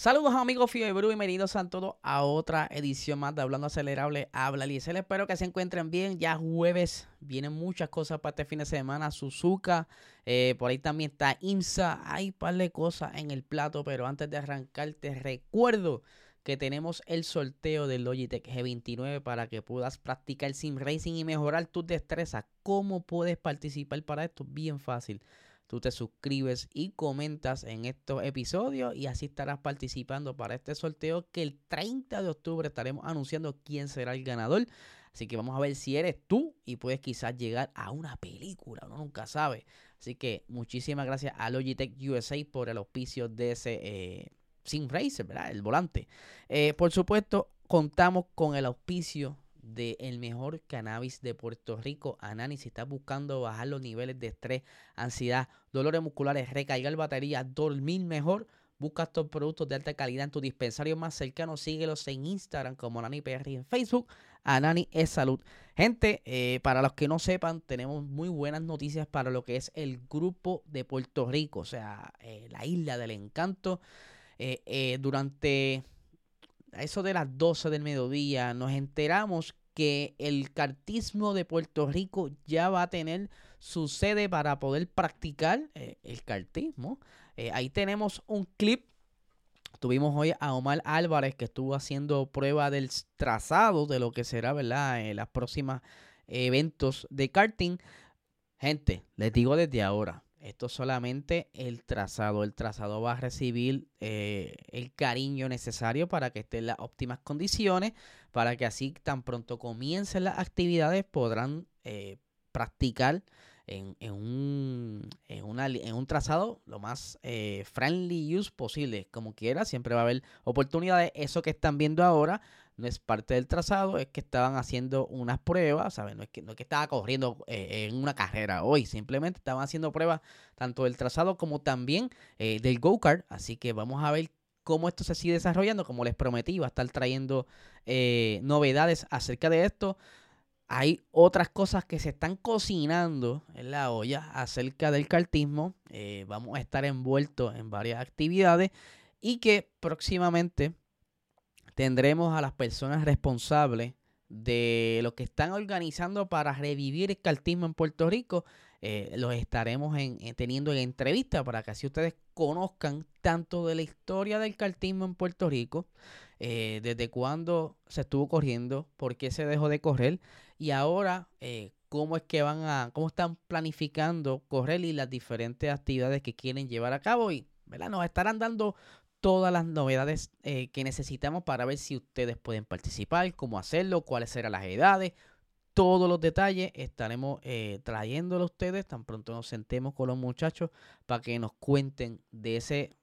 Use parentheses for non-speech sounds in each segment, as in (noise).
Saludos amigos Fio y Bru, bienvenidos a todos a otra edición más de Hablando Acelerable. Habla Liesel, espero que se encuentren bien. Ya jueves vienen muchas cosas para este fin de semana. Suzuka, eh, por ahí también está IMSA. Hay un par de cosas en el plato, pero antes de arrancar te recuerdo que tenemos el sorteo del Logitech G29 para que puedas practicar sim racing y mejorar tus destrezas. ¿Cómo puedes participar para esto? Bien fácil tú te suscribes y comentas en estos episodios y así estarás participando para este sorteo que el 30 de octubre estaremos anunciando quién será el ganador. Así que vamos a ver si eres tú y puedes quizás llegar a una película, uno nunca sabe. Así que muchísimas gracias a Logitech USA por el auspicio de ese eh, Sim Racer, ¿verdad? El volante. Eh, por supuesto, contamos con el auspicio del el mejor cannabis de Puerto Rico, Anani. Si estás buscando bajar los niveles de estrés, ansiedad, dolores musculares, recargar batería, dormir mejor, busca estos productos de alta calidad en tu dispensario más cercano. Síguelos en Instagram como Anani PR y en Facebook. Anani es salud. Gente, eh, para los que no sepan, tenemos muy buenas noticias para lo que es el grupo de Puerto Rico, o sea, eh, la isla del encanto. Eh, durante eso de las 12 del mediodía, nos enteramos que el cartismo de Puerto Rico ya va a tener su sede para poder practicar eh, el cartismo. Eh, ahí tenemos un clip. Tuvimos hoy a Omar Álvarez que estuvo haciendo prueba del trazado de lo que será, ¿verdad? Eh, las próximas eventos de karting. Gente, les digo desde ahora, esto es solamente el trazado. El trazado va a recibir eh, el cariño necesario para que esté en las óptimas condiciones, para que así tan pronto comiencen las actividades podrán eh, practicar en, un, en, un trazado lo más eh, friendly use posible. Como quiera, siempre va a haber oportunidades. Eso que están viendo ahora no es parte del trazado, es que estaban haciendo unas pruebas, ¿sabes? No es que, no es que estaba corriendo eh, en una carrera hoy, simplemente estaban haciendo pruebas tanto del trazado como también eh, del go-kart, así que vamos a ver cómo esto se sigue desarrollando, como les prometí, va a estar trayendo eh, novedades acerca de esto. Hay otras cosas que se están cocinando en la olla acerca del cartismo. vamos a estar envueltos en varias actividades y que próximamente tendremos a las personas responsables de lo que están organizando para revivir el cartismo en Puerto Rico. Eh, los estaremos teniendo en entrevista para que así ustedes conozcan tanto de la historia del cartismo en Puerto Rico, eh, desde cuándo se estuvo corriendo, por qué se dejó de correr y ahora eh, cómo es que van a, cómo están planificando correr y las diferentes actividades que quieren llevar a cabo y ¿verdad? nos estarán dando todas las novedades eh, que necesitamos para ver si ustedes pueden participar, cómo hacerlo, cuáles serán las edades, todos los detalles estaremos eh, trayéndolo a ustedes tan pronto nos sentemos con los muchachos para que nos cuenten de ese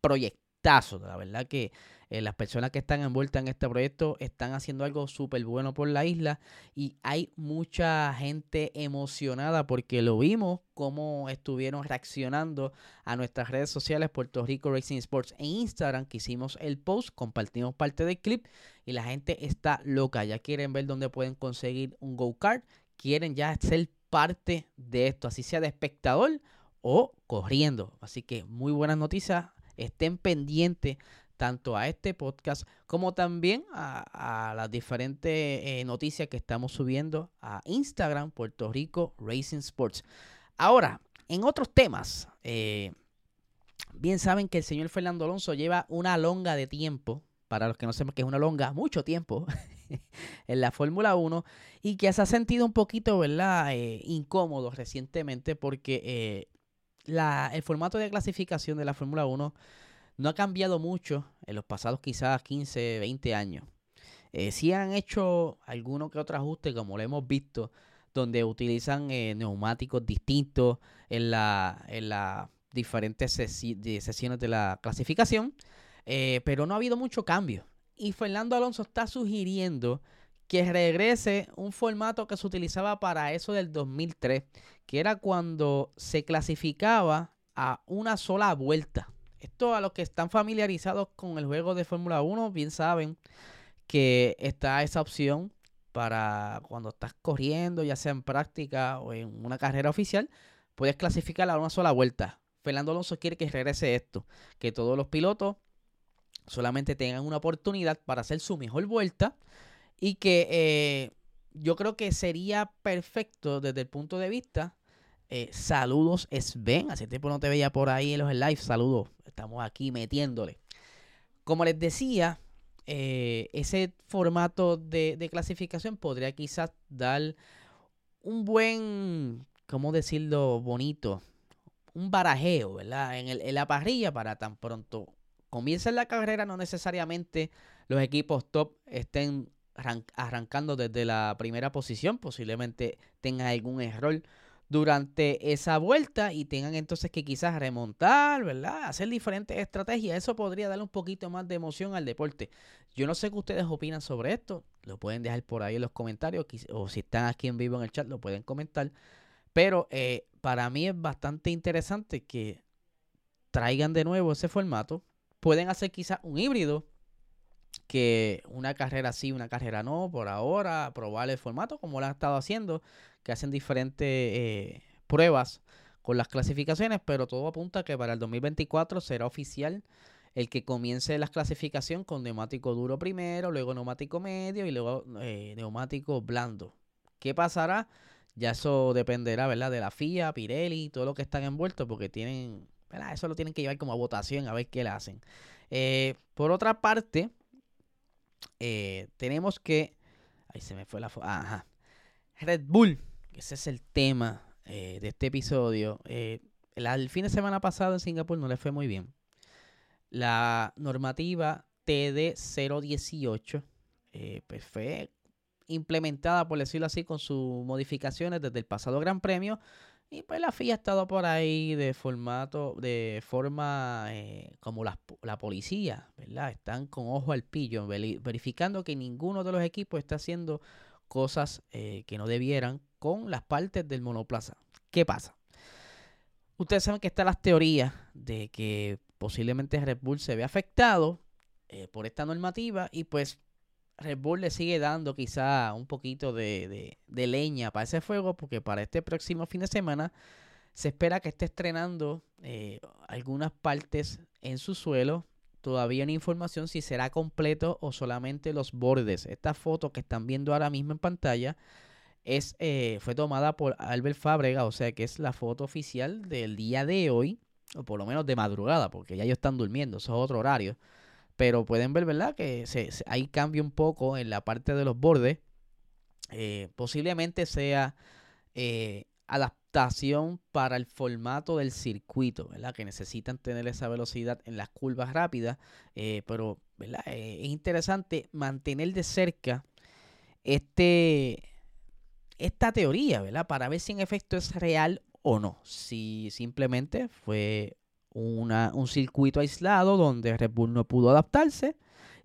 proyectazo. La verdad que eh, las personas que están envueltas en este proyecto están haciendo algo súper bueno por la isla y hay mucha gente emocionada porque lo vimos cómo estuvieron reaccionando a nuestras redes sociales Puerto Rico Racing Sports en Instagram que hicimos el post, compartimos parte del clip y la gente está loca, ya quieren ver dónde pueden conseguir un go-kart, quieren ya ser parte de esto, así sea de espectador o corriendo. Así que muy buenas noticias, estén pendientes tanto a este podcast como también a, las diferentes eh, noticias que estamos subiendo a Instagram, Puerto Rico Racing Sports. Ahora, en otros temas, eh, bien saben que el señor Fernando Alonso lleva una longa de tiempo, para los que no sepan que es una longa, mucho tiempo (laughs) en la Fórmula 1 y que se ha sentido un poquito, ¿verdad? Eh, incómodo recientemente porque el formato de clasificación de la Fórmula 1 no ha cambiado mucho en los pasados quizás 15, 20 años. Eh, sí han hecho alguno que otro ajuste, como lo hemos visto, donde utilizan eh, neumáticos distintos en la, en las diferentes sesiones de la clasificación, eh, pero no ha habido mucho cambio. Y Fernando Alonso está sugiriendo que regrese un formato que se utilizaba para eso del 2003, que era cuando se clasificaba a una sola vuelta. Esto a los que están familiarizados con el juego de Fórmula 1 bien saben que está esa opción para cuando estás corriendo, ya sea en práctica o en una carrera oficial, puedes clasificarla a una sola vuelta. Fernando Alonso quiere que regrese esto, que todos los pilotos solamente tengan una oportunidad para hacer su mejor vuelta y que eh, yo creo que sería perfecto desde el punto de vista. Eh, saludos, Sven. Hace tiempo no te veía por ahí en los live. Saludos. Estamos aquí metiéndole. Como les decía, eh, ese formato de, clasificación podría quizás dar un buen, ¿cómo decirlo? Bonito. Un barajeo, ¿verdad? En, la parrilla para tan pronto comienza la carrera, no necesariamente los equipos top estén arrancando desde la primera posición, posiblemente tengan algún error durante esa vuelta y tengan entonces que quizás remontar, ¿verdad? Hacer diferentes estrategias. Eso podría darle un poquito más de emoción al deporte. Yo no sé qué ustedes opinan sobre esto. Lo pueden dejar por ahí en los comentarios o si están aquí en vivo en el chat lo pueden comentar. Pero eh, para mí es bastante interesante que traigan de nuevo ese formato. Pueden hacer quizás un híbrido que una carrera sí, una carrera no, por ahora, probar el formato como lo han estado haciendo, que hacen diferentes eh, pruebas con las clasificaciones, pero todo apunta que para el 2024 será oficial el que comience la clasificación con neumático duro primero, luego neumático medio y luego eh, neumático blando. ¿Qué pasará? Ya eso dependerá, ¿verdad? De la FIA, Pirelli, todo lo que están envueltos, porque tienen, ¿verdad? Eso lo tienen que llevar como a votación a ver qué le hacen. Eh, por otra parte, tenemos que. Ahí se me fue la foto. Ajá. Red Bull. Ese es el tema eh, de este episodio. Eh, el, fin de semana pasado en Singapur no le fue muy bien. La normativa TD018 pues fue implementada, por decirlo así, con sus modificaciones desde el pasado Gran Premio y pues la FIA ha estado por ahí de formato, de forma eh, como la, la, policía, ¿verdad? Están con ojo al pillo, verificando que ninguno de los equipos está haciendo cosas eh, que no debieran con las partes del monoplaza. ¿Qué pasa? Ustedes saben que están las teorías de que posiblemente Red Bull se ve afectado eh, por esta normativa y pues Red Bull le sigue dando quizá un poquito de, leña para ese fuego, porque para este próximo fin de semana se espera que esté estrenando eh, algunas partes en su suelo. Todavía no hay información si será completo o solamente los bordes. Esta foto que están viendo ahora mismo en pantalla es, eh, fue tomada por Albert Fábrega, o sea que es la foto oficial del día de hoy, o por lo menos de madrugada, porque ya ellos están durmiendo, eso es otro horario. Pero pueden ver, ¿verdad? Que se, hay cambio un poco en la parte de los bordes. Eh, posiblemente sea eh, adaptación para el formato del circuito, ¿verdad? Que necesitan tener esa velocidad en las curvas rápidas. Pero, es interesante mantener de cerca este, esta teoría, ¿verdad? Para ver si en efecto es real o no. Si simplemente fue un circuito aislado donde Red Bull no pudo adaptarse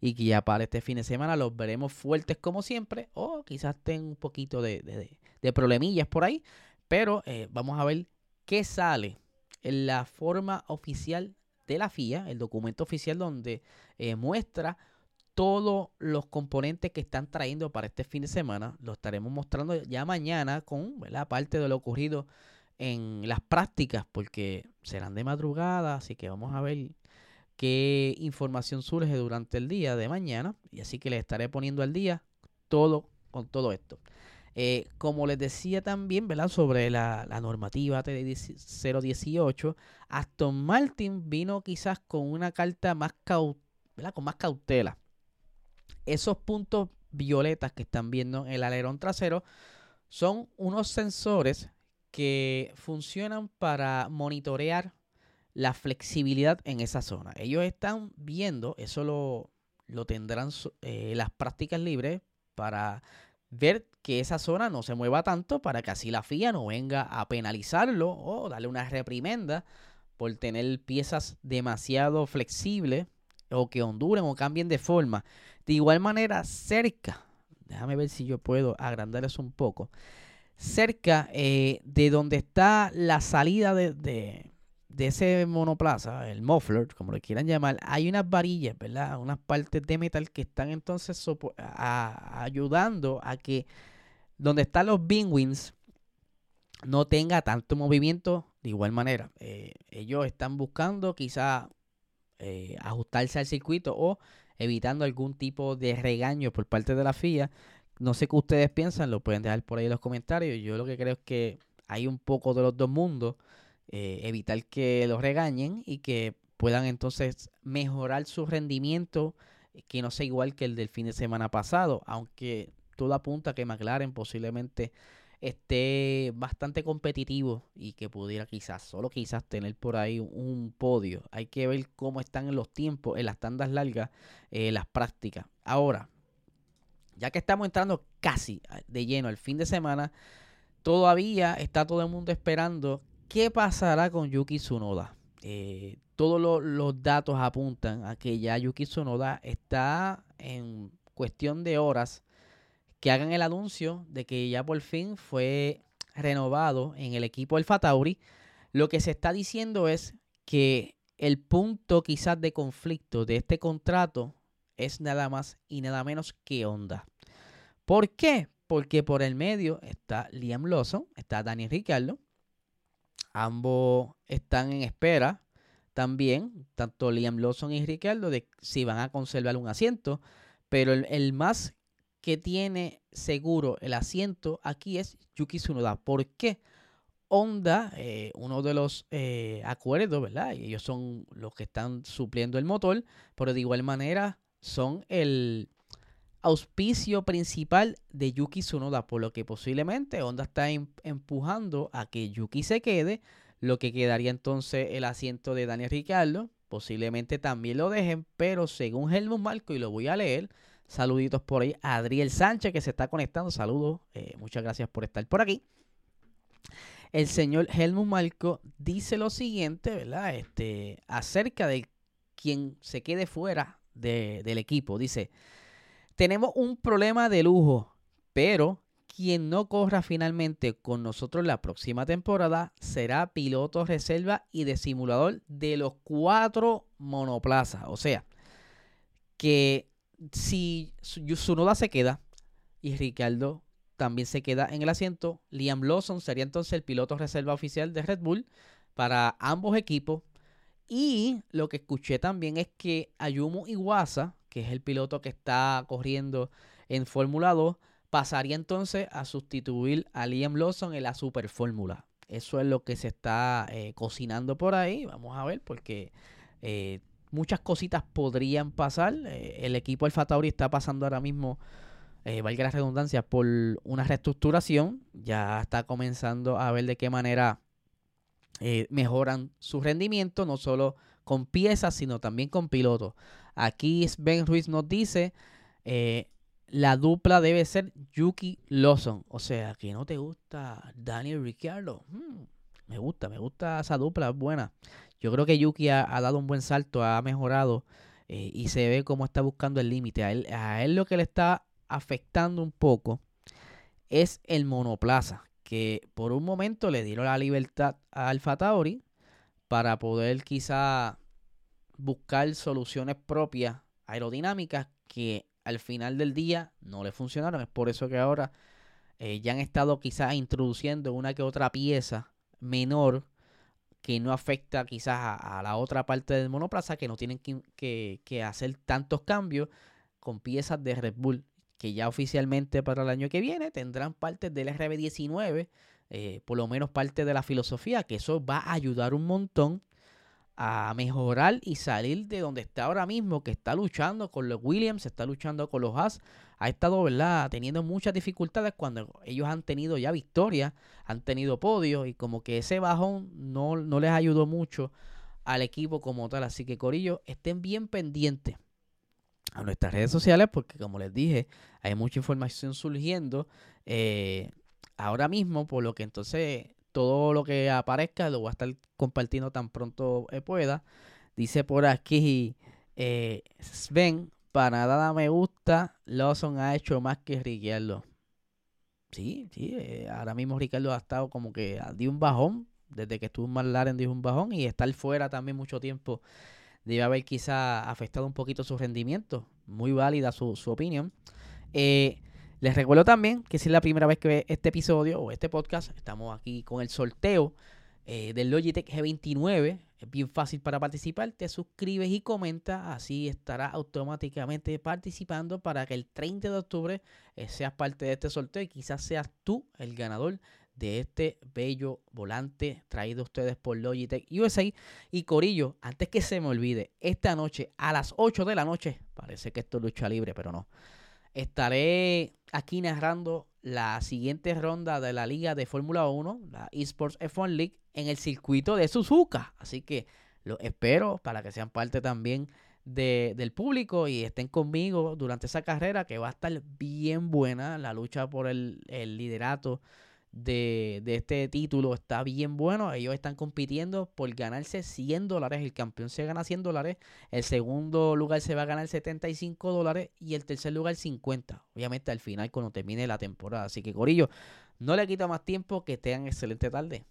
y que ya para este fin de semana los veremos fuertes como siempre o quizás tengan un poquito de, problemillas por ahí, pero eh, vamos a ver qué sale en la forma oficial de la FIA, el documento oficial donde eh, muestra todos los componentes que están trayendo para este fin de semana. Lo estaremos mostrando ya mañana con la parte de lo ocurrido en las prácticas porque serán de madrugada, así que vamos a ver qué información surge durante el día de mañana y así que les estaré poniendo al día todo con todo esto. Eh, como les decía también, ¿verdad? Sobre la, normativa TD018, Aston Martin vino quizás con una carta más, con más cautela. Esos puntos violetas que están viendo en el alerón trasero son unos sensores que funcionan para monitorear la flexibilidad en esa zona. Ellos están viendo, eso lo, lo tendrán eh, las prácticas libres para ver que esa zona no se mueva tanto para que así la FIA no venga a penalizarlo o darle una reprimenda por tener piezas demasiado flexibles o que onduren o cambien de forma. De igual manera, cerca, déjame ver si yo puedo agrandar eso un poco, cerca eh, de donde está la salida de, de, ese monoplaza, el muffler, como lo quieran llamar, hay unas varillas, ¿verdad? Unas partes de metal que están entonces ayudando a que donde están los wings no tenga tanto movimiento de igual manera. Eh, ellos están buscando quizá eh, ajustarse al circuito o evitando algún tipo de regaño por parte de la FIA. No sé qué ustedes piensan, lo pueden dejar por ahí en los comentarios. Yo lo que creo es que hay un poco de los dos mundos. Eh, evitar que los regañen y que puedan entonces mejorar su rendimiento, que no sea igual que el del fin de semana pasado, aunque todo apunta a que McLaren posiblemente esté bastante competitivo y que pudiera quizás, solo quizás tener por ahí un podio. Hay que ver cómo están en los tiempos, en las tandas largas, eh, las prácticas. Ahora, ya que estamos entrando casi de lleno el fin de semana, todavía está todo el mundo esperando qué pasará con Yuki Tsunoda. Eh, todos los datos apuntan a que ya Yuki Tsunoda está en cuestión de horas que hagan el anuncio de que ya por fin fue renovado en el equipo del Fatauri. Lo que se está diciendo es que el punto quizás de conflicto de este contrato es nada más y nada menos que Honda. ¿Por qué? Porque por el medio está Liam Lawson, está Daniel Ricciardo. Ambos están en espera también, tanto Liam Lawson y Ricciardo, de si van a conservar un asiento. Pero el más que tiene seguro el asiento aquí es Yuki Tsunoda. ¿Por qué? Honda, eh, uno de los eh, acuerdos, ¿verdad? Ellos son los que están supliendo el motor, pero de igual manera son el auspicio principal de Yuki Tsunoda, por lo que posiblemente Honda está em, empujando a que Yuki se quede, lo que quedaría entonces el asiento de Daniel Ricciardo, posiblemente también lo dejen, pero según Helmut Marco, y lo voy a leer, Saluditos por ahí Adriel Sánchez que se está conectando. Saludos. Eh, muchas gracias por estar por aquí. El señor Helmut Marco dice lo siguiente, ¿verdad? Este, acerca de quien se quede fuera del equipo. Dice, tenemos un problema de lujo, pero quien no corra finalmente con nosotros la próxima temporada será piloto reserva y de simulador de los cuatro monoplazas. O sea, que si Sunoda se queda y Ricardo también se queda en el asiento, Liam Lawson sería entonces el piloto reserva oficial de Red Bull para ambos equipos. Y lo que escuché también es que Ayumu Iwasa, que es el piloto que está corriendo en Fórmula 2, pasaría entonces a sustituir a Liam Lawson en la Super Fórmula. Eso es lo que se está eh, cocinando por ahí. Vamos a ver, porque eh, muchas cositas podrían pasar. Eh, el equipo Alfa Tauri está pasando ahora mismo, eh, valga la redundancia, por una reestructuración. Ya está comenzando a ver de qué manera eh, mejoran su rendimiento, no solo con piezas, sino también con pilotos. Aquí Ben Ruiz nos dice, la dupla debe ser Yuki Lawson. O sea, que no te gusta Daniel Ricciardo. Hmm, me gusta, me gusta esa dupla, es buena. Yo creo que Yuki ha, dado un buen salto, ha mejorado eh, y se ve cómo está buscando el límite. A él, a él lo que le está afectando un poco es el monoplaza, que por un momento le dieron la libertad a Alfa Tauri para poder quizá buscar soluciones propias aerodinámicas que al final del día no le funcionaron. Es por eso que ahora eh, ya han estado quizás introduciendo una que otra pieza menor que no afecta quizás a, la otra parte del monoplaza, que no tienen que, hacer tantos cambios con piezas de Red Bull, que ya oficialmente para el año que viene tendrán partes del RB19, eh, por lo menos parte de la filosofía, que eso va a ayudar un montón a mejorar y salir de donde está ahora mismo, que está luchando con los Williams, está luchando con los Haas, ha estado, ¿verdad?, teniendo muchas dificultades cuando ellos han tenido ya victorias, han tenido podios y como que ese bajón no, no les ayudó mucho al equipo como tal. Así que, Corillo, estén bien pendientes a nuestras redes sociales porque, como les dije, hay mucha información surgiendo Eh, ahora mismo, por lo que entonces todo lo que aparezca lo voy a estar compartiendo tan pronto eh, pueda. Dice por aquí eh, Sven, para nada me gusta, Lawson ha hecho más que Riqueldo. Sí, sí, eh, ahora mismo Ricardo ha estado como que dio un bajón, desde que estuvo en McLaren dio un bajón y estar fuera también mucho tiempo debe haber quizá afectado un poquito su rendimiento. Muy válida su, su opinión. Eh, les recuerdo también que si es la primera vez que ve este episodio o este podcast, estamos aquí con el sorteo eh, del Logitech G29. Es bien fácil para participar. Te suscribes y comentas. Así estarás automáticamente participando para que el 30 de octubre eh, seas parte de este sorteo y quizás seas tú el ganador de este bello volante traído a ustedes por Logitech USA. Y Corillo, antes que se me olvide, esta noche a las 8 de la noche, parece que esto es lucha libre, pero no. Estaré aquí narrando la siguiente ronda de la liga de Fórmula 1, la Esports F1 League, en el circuito de Suzuka. Así que los espero para que sean parte también del público y estén conmigo durante esa carrera que va a estar bien buena. La lucha por el, el liderato de, este título está bien bueno. Ellos están compitiendo por ganarse 100 dólares. El campeón se gana 100 dólares. El segundo lugar se va a ganar 75 dólares. Y el tercer lugar 50. Obviamente al final cuando termine la temporada. Así que Corillo, no le quito más tiempo. Que tengan excelente tarde.